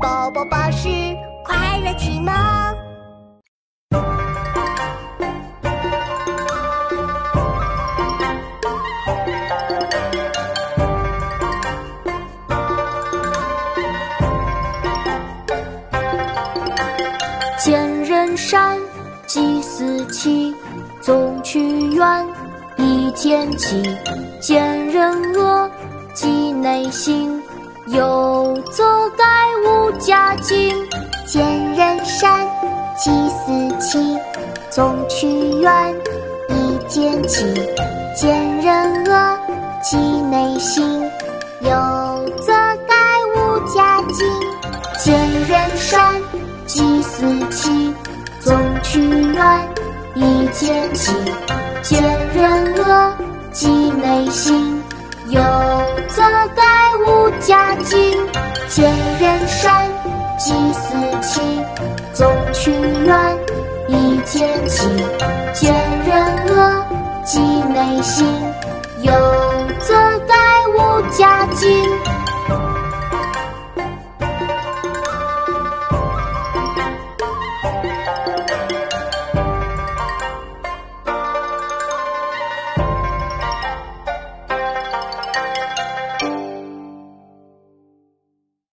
宝宝巴士快乐启蒙。见人善，即思齐，纵去远，必见其；见人恶，即内省，有则改无加警。见人善，即思齐，纵去远，必见其；见人恶，即内省，有则改无加警。见人善。即思齐，纵去远，必见其；见人恶，即内省，有则改无家计。见人善，即思齐，纵去远，以见起。见人恶，即内心，有则改无家计。